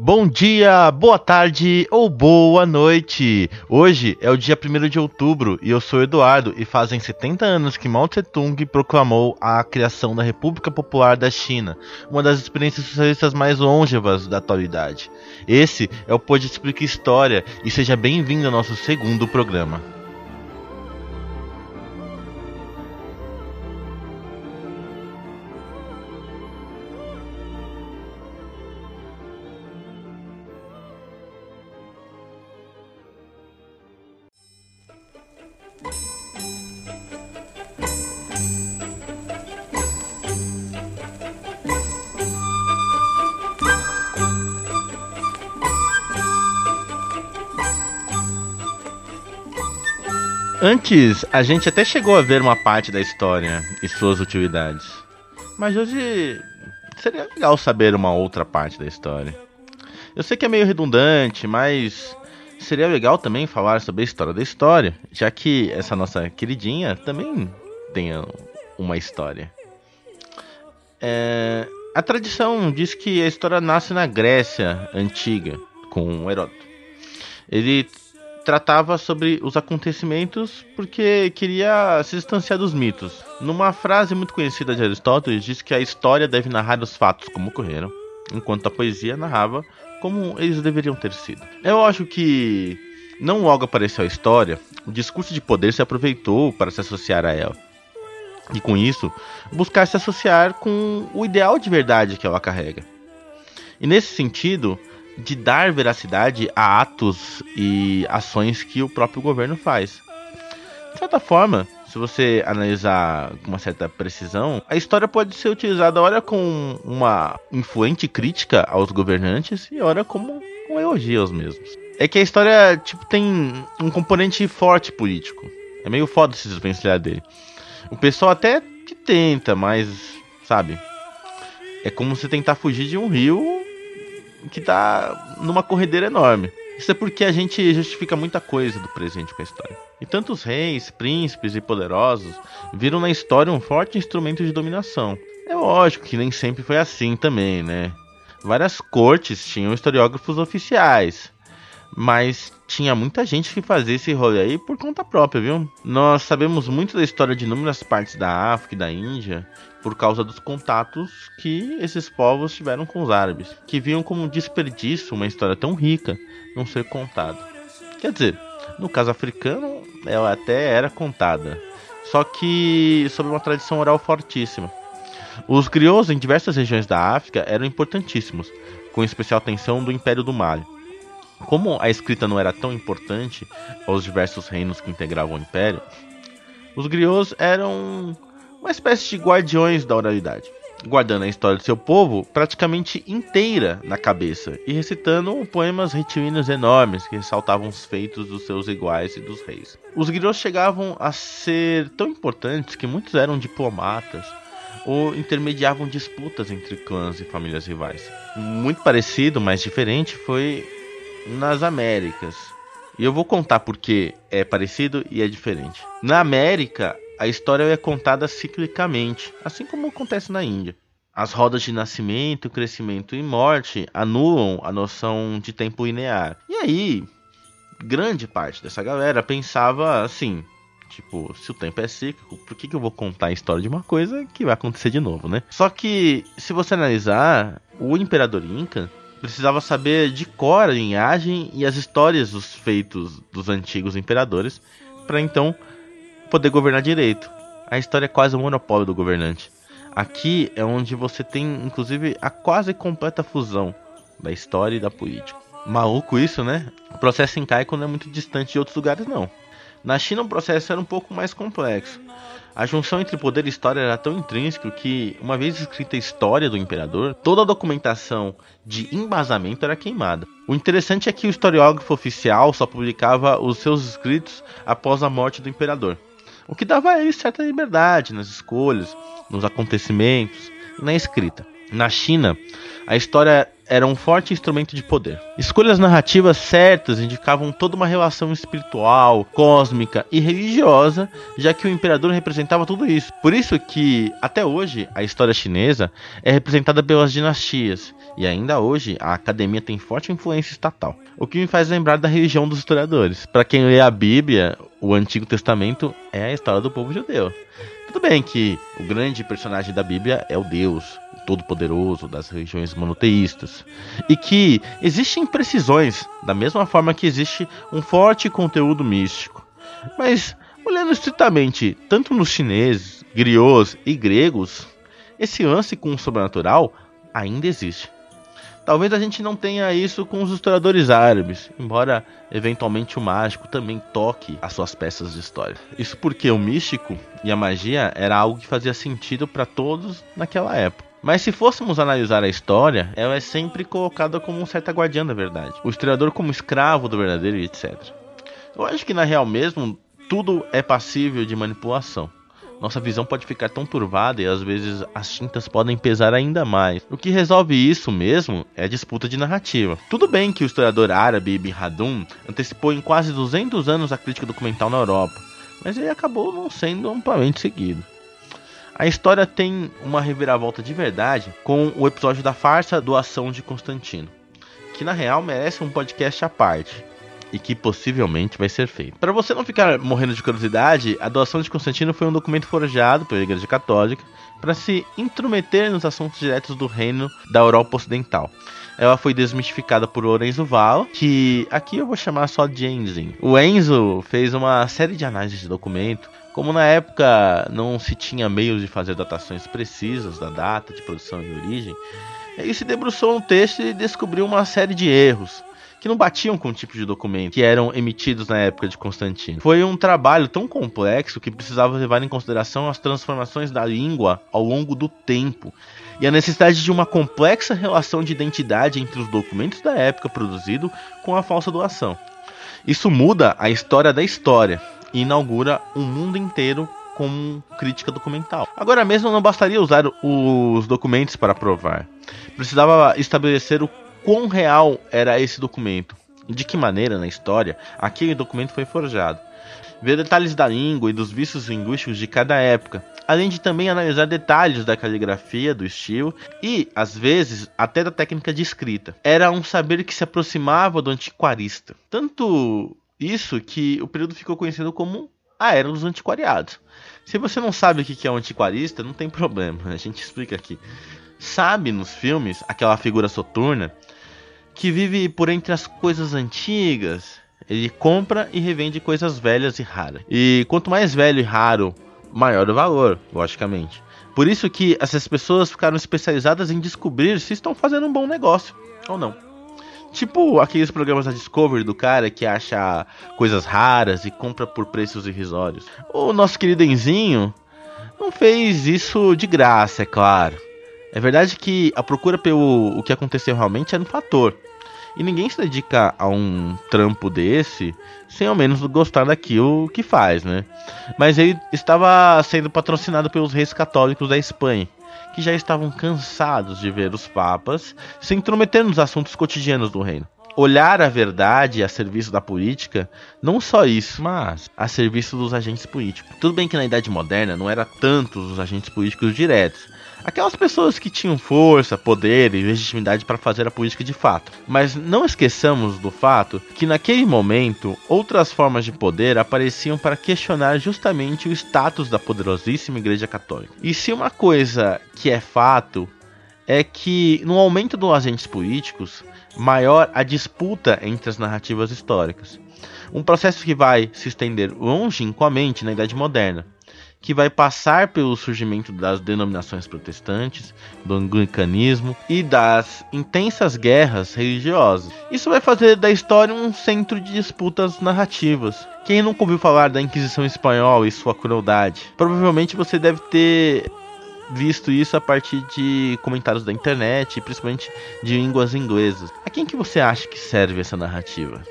Bom dia, boa tarde ou boa noite. Hoje é o dia 1 de outubro e eu sou Eduardo e fazem 70 anos que Mao Tse-tung proclamou a criação da República Popular da China, uma das experiências socialistas mais longevas da atualidade. Esse é o Pode Explica História e seja bem-vindo ao nosso segundo programa. Antes, a gente até chegou a ver uma parte da história e suas utilidades. Mas hoje seria legal saber uma outra parte da história. Eu sei que é meio redundante, mas seria legal também falar sobre a história da história, já que essa nossa queridinha também tem uma história. É, a tradição diz que a história nasce na Grécia antiga, com Heródoto. Ele tratava sobre os acontecimentos porque queria se distanciar dos mitos. Numa frase muito conhecida de Aristóteles, diz que a história deve narrar os fatos como ocorreram, enquanto a poesia narrava como eles deveriam ter sido. Eu acho que, não logo apareceu a história, o discurso de poder se aproveitou para se associar a ela. E com isso, buscar se associar com o ideal de verdade que ela carrega. E nesse sentido, de dar veracidade a atos e ações que o próprio governo faz. De certa forma, se você analisar com uma certa precisão, a história pode ser utilizada ora com uma influente crítica aos governantes e ora como um elogio aos mesmos. É que a história tipo tem um componente forte político. É meio foda se desvencilhar dele. O pessoal até que tenta, mas sabe? É como se tentar fugir de um rio que tá numa corredeira enorme. Isso é porque a gente justifica muita coisa do presente com a história. E tantos reis, príncipes e poderosos viram na história um forte instrumento de dominação. É lógico que nem sempre foi assim também, né? Várias cortes tinham historiógrafos oficiais, mas tinha muita gente que fazia esse rolê aí por conta própria, viu? Nós sabemos muito da história de inúmeras partes da África e da Índia por causa dos contatos que esses povos tiveram com os árabes, que viam como desperdício uma história tão rica não ser contada. Quer dizer, no caso africano, ela até era contada, só que sob uma tradição oral fortíssima. Os griots em diversas regiões da África eram importantíssimos, com especial atenção do Império do Mali. Como a escrita não era tão importante aos diversos reinos que integravam o Império, os griots eram uma espécie de guardiões da oralidade, guardando a história do seu povo praticamente inteira na cabeça e recitando poemas retilíneos enormes que ressaltavam os feitos dos seus iguais e dos reis. Os griots chegavam a ser tão importantes que muitos eram diplomatas ou intermediavam disputas entre clãs e famílias rivais. Muito parecido, mas diferente, foi nas Américas. E eu vou contar porque é parecido e é diferente. Na América, a história é contada ciclicamente, assim como acontece na Índia. As rodas de nascimento, crescimento e morte anulam a noção de tempo linear. E aí, grande parte dessa galera pensava assim: tipo, se o tempo é cíclico, por que, que eu vou contar a história de uma coisa que vai acontecer de novo, né? Só que, se você analisar, o imperador Inca precisava saber de cor a linhagem e as histórias dos feitos dos antigos imperadores para então poder governar direito. A história é quase o monopólio do governante. Aqui é onde você tem, inclusive, a quase completa fusão da história e da política. Maluco isso, né? O processo incaico não é muito distante de outros lugares, não. Na China o processo era um pouco mais complexo. A junção entre poder e história era tão intrínseca que, uma vez escrita a história do imperador, toda a documentação de embasamento era queimada. O interessante é que o historiógrafo oficial só publicava os seus escritos após a morte do imperador o que dava a ele certa liberdade nas escolhas, nos acontecimentos e na escrita. Na China, a história era um forte instrumento de poder. Escolhas narrativas certas indicavam toda uma relação espiritual, cósmica e religiosa, já que o imperador representava tudo isso. Por isso que até hoje a história chinesa é representada pelas dinastias e ainda hoje a academia tem forte influência estatal. O que me faz lembrar da religião dos historiadores. Para quem lê a Bíblia, o Antigo Testamento é a história do povo judeu. Tudo bem que o grande personagem da Bíblia é o Deus, todo-poderoso das religiões monoteístas, e que existem imprecisões, da mesma forma que existe um forte conteúdo místico. Mas, olhando estritamente, tanto nos chineses, griots e gregos, esse lance com o sobrenatural ainda existe. Talvez a gente não tenha isso com os historiadores árabes, embora eventualmente o mágico também toque as suas peças de história. Isso porque o místico e a magia era algo que fazia sentido para todos naquela época. Mas se fôssemos analisar a história, ela é sempre colocada como um certo guardião da verdade. O historiador como escravo do verdadeiro e etc. Eu acho que na real mesmo, tudo é passível de manipulação. Nossa visão pode ficar tão turvada e às vezes as tintas podem pesar ainda mais. O que resolve isso mesmo é a disputa de narrativa. Tudo bem que o historiador árabe Ibn Haldun antecipou em quase 200 anos a crítica documental na Europa, mas ele acabou não sendo amplamente seguido. A história tem uma reviravolta de verdade com o episódio da farsa doação de Constantino, que na real merece um podcast à parte e que possivelmente vai ser feito. Para você não ficar morrendo de curiosidade, a doação de Constantino foi um documento forjado pela Igreja Católica para se intrometer nos assuntos diretos do reino da Europa Ocidental. Ela foi desmistificada por Lorenzo Val, que aqui eu vou chamar só de Enzo. O Enzo fez uma série de análises de documento como na época não se tinha meios de fazer datações precisas da data de produção e origem, ele se debruçou no texto e descobriu uma série de erros que não batiam com o tipo de documento que eram emitidos na época de Constantino. Foi um trabalho tão complexo que precisava levar em consideração as transformações da língua ao longo do tempo e a necessidade de uma complexa relação de identidade entre os documentos da época produzido com a falsa doação. Isso muda a história da história e inaugura um mundo inteiro como crítica documental. Agora mesmo não bastaria usar os documentos para provar. Precisava estabelecer o quão real era esse documento e de que maneira na história aquele documento foi forjado. Ver detalhes da língua e dos vícios linguísticos de cada época, além de também analisar detalhes da caligrafia, do estilo e, às vezes, até da técnica de escrita. Era um saber que se aproximava do antiquarista. Tanto isso que o período ficou conhecido como a Era dos Antiquariados. Se você não sabe o que é um antiquarista, não tem problema, a gente explica aqui. Sabe nos filmes aquela figura soturna que vive por entre as coisas antigas. Ele compra e revende coisas velhas e raras. E quanto mais velho e raro, maior o valor, logicamente. Por isso que essas pessoas ficaram especializadas em descobrir se estão fazendo um bom negócio ou não. Tipo aqueles programas da Discovery do cara que acha coisas raras e compra por preços irrisórios. O nosso querido Enzinho não fez isso de graça, é claro. É verdade que a procura pelo o que aconteceu realmente é um fator. E ninguém se dedica a um trampo desse sem ao menos gostar daquilo que faz, né? Mas ele estava sendo patrocinado pelos reis católicos da Espanha que já estavam cansados de ver os papas se intrometer nos assuntos cotidianos do reino. Olhar a verdade a serviço da política, não só isso, mas a serviço dos agentes políticos. Tudo bem que na Idade Moderna não era tantos os agentes políticos diretos, aquelas pessoas que tinham força, poder e legitimidade para fazer a política de fato. Mas não esqueçamos do fato que naquele momento outras formas de poder apareciam para questionar justamente o status da poderosíssima Igreja Católica. E se uma coisa que é fato é que no aumento dos agentes políticos, maior a disputa entre as narrativas históricas. Um processo que vai se estender longínquamente na Idade Moderna que vai passar pelo surgimento das denominações protestantes, do anglicanismo e das intensas guerras religiosas. Isso vai fazer da história um centro de disputas narrativas. Quem nunca ouviu falar da Inquisição Espanhola e sua crueldade? Provavelmente você deve ter visto isso a partir de comentários da internet, principalmente de línguas inglesas. A quem que você acha que serve essa narrativa?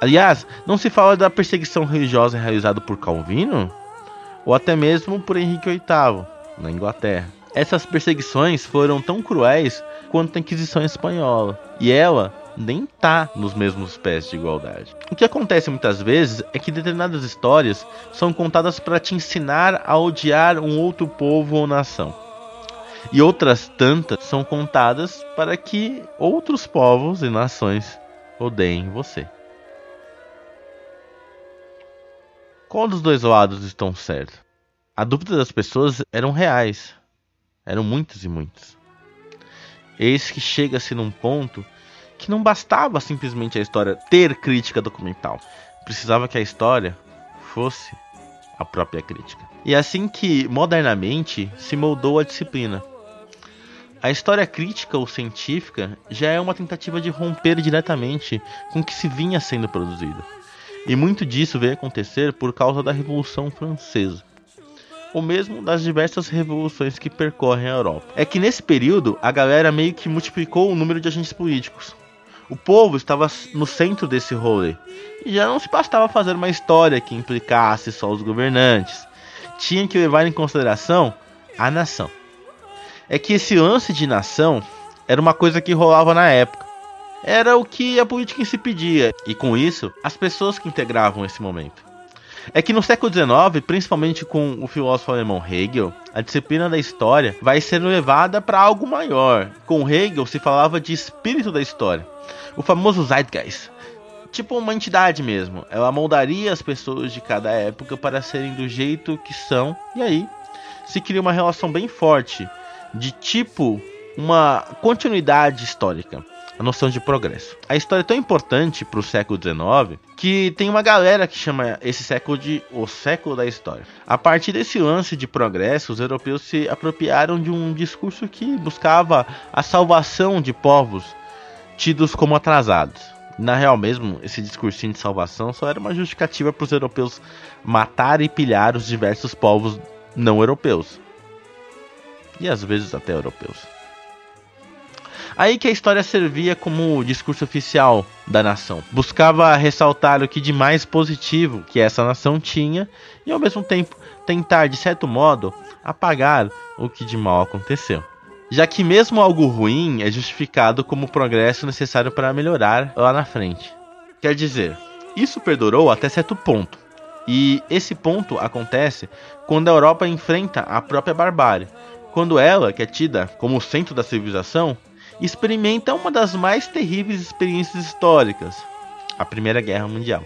Aliás, não se fala da perseguição religiosa realizada por Calvino? Ou até mesmo por Henrique VIII, na Inglaterra. Essas perseguições foram tão cruéis quanto a Inquisição Espanhola, e ela nem tá nos mesmos pés de igualdade. O que acontece muitas vezes é que determinadas histórias são contadas para te ensinar a odiar um outro povo ou nação. E outras tantas são contadas para que outros povos e nações odeiem você. Qual dos dois lados estão certos? A dúvida das pessoas eram reais. Eram muitas e muitas. Eis que chega-se num ponto que não bastava simplesmente a história ter crítica documental. Precisava que a história fosse a própria crítica. E é assim que, modernamente, se moldou a disciplina. A história crítica ou científica já é uma tentativa de romper diretamente com o que se vinha sendo produzido. E muito disso veio acontecer por causa da Revolução Francesa ou mesmo das diversas revoluções que percorrem a Europa. É que nesse período a galera meio que multiplicou o número de agentes políticos. O povo estava no centro desse rolê e já não se bastava fazer uma história que implicasse só os governantes. Tinha que levar em consideração a nação. É que esse lance de nação era uma coisa que rolava na época. Era o que a política si pedia, e com isso, as pessoas que integravam esse momento. É que no século XIX, principalmente com o filósofo alemão Hegel, a disciplina da história vai ser levada para algo maior. Com Hegel se falava de espírito da história o famoso Zeitgeist. Tipo uma entidade mesmo. Ela moldaria as pessoas de cada época para serem do jeito que são. E aí se cria uma relação bem forte de tipo uma continuidade histórica. A noção de progresso. A história é tão importante para o século XIX que tem uma galera que chama esse século de o século da história. A partir desse lance de progresso, os europeus se apropriaram de um discurso que buscava a salvação de povos tidos como atrasados. Na real mesmo, esse discursinho de salvação só era uma justificativa para os europeus matar e pilhar os diversos povos não europeus. E às vezes até europeus. Aí que a história servia como discurso oficial da nação. Buscava ressaltar o que de mais positivo que essa nação tinha e ao mesmo tempo tentar, de certo modo, apagar o que de mal aconteceu já que mesmo algo ruim é justificado como progresso necessário para melhorar lá na frente. Quer dizer, isso perdurou até certo ponto. E esse ponto acontece quando a Europa enfrenta a própria barbárie, quando ela, que é tida como o centro da civilização, experimenta uma das mais terríveis experiências históricas, a Primeira Guerra Mundial.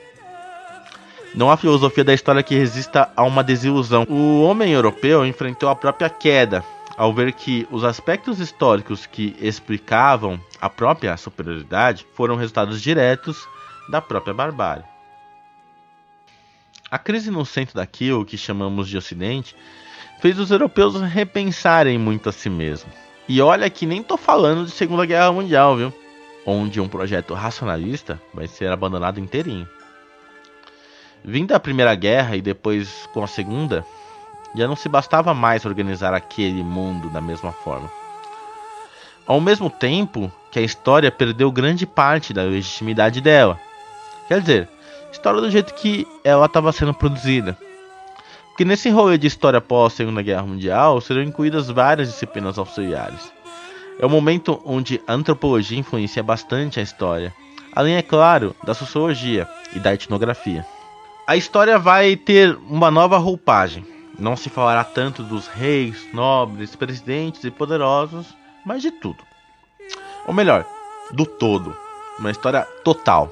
Não há filosofia da história que resista a uma desilusão. O homem europeu enfrentou a própria queda ao ver que os aspectos históricos que explicavam a própria superioridade foram resultados diretos da própria barbárie. A crise no centro daquilo que chamamos de Ocidente fez os europeus repensarem muito a si mesmos. E olha que nem tô falando de Segunda Guerra Mundial, viu? Onde um projeto racionalista vai ser abandonado inteirinho. Vindo a Primeira Guerra e depois com a Segunda, já não se bastava mais organizar aquele mundo da mesma forma. Ao mesmo tempo que a história perdeu grande parte da legitimidade dela. Quer dizer, história do jeito que ela estava sendo produzida. Porque nesse rolê de história pós Segunda Guerra Mundial serão incluídas várias disciplinas auxiliares. É o momento onde a antropologia influencia bastante a história, além, é claro, da sociologia e da etnografia. A história vai ter uma nova roupagem não se falará tanto dos reis, nobres, presidentes e poderosos, mas de tudo. Ou melhor, do todo. Uma história total.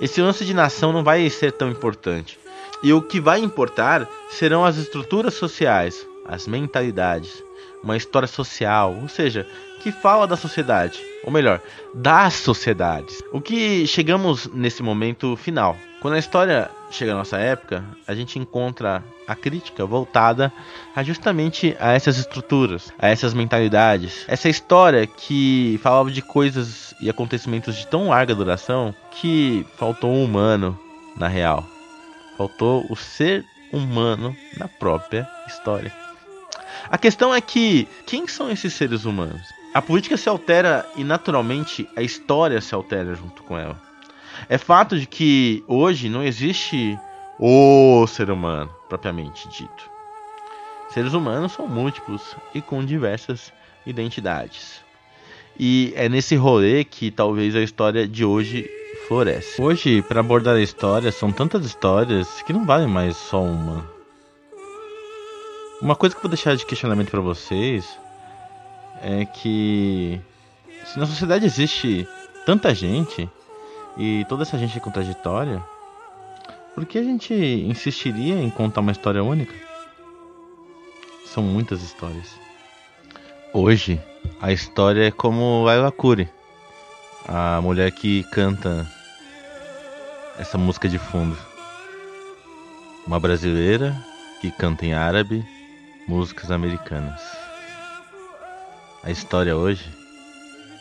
Esse lance de nação não vai ser tão importante. E o que vai importar serão as estruturas sociais, as mentalidades, uma história social, ou seja, que fala da sociedade, ou melhor, das sociedades. O que chegamos nesse momento final. Quando a história chega à nossa época, a gente encontra a crítica voltada a justamente a essas estruturas, a essas mentalidades. Essa história que falava de coisas e acontecimentos de tão larga duração que faltou um humano na real. Faltou o ser humano na própria história. A questão é que quem são esses seres humanos? A política se altera e naturalmente a história se altera junto com ela. É fato de que hoje não existe o ser humano propriamente dito. Seres humanos são múltiplos e com diversas identidades. E é nesse rolê que talvez a história de hoje floresce. Hoje, para abordar a história, são tantas histórias que não valem mais só uma. Uma coisa que eu vou deixar de questionamento para vocês é que se na sociedade existe tanta gente e toda essa gente é contraditória, por que a gente insistiria em contar uma história única? São muitas histórias. Hoje, a história é como Laila Kuri, a mulher que canta essa música de fundo. Uma brasileira que canta em árabe músicas americanas. A história hoje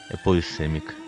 é polissêmica.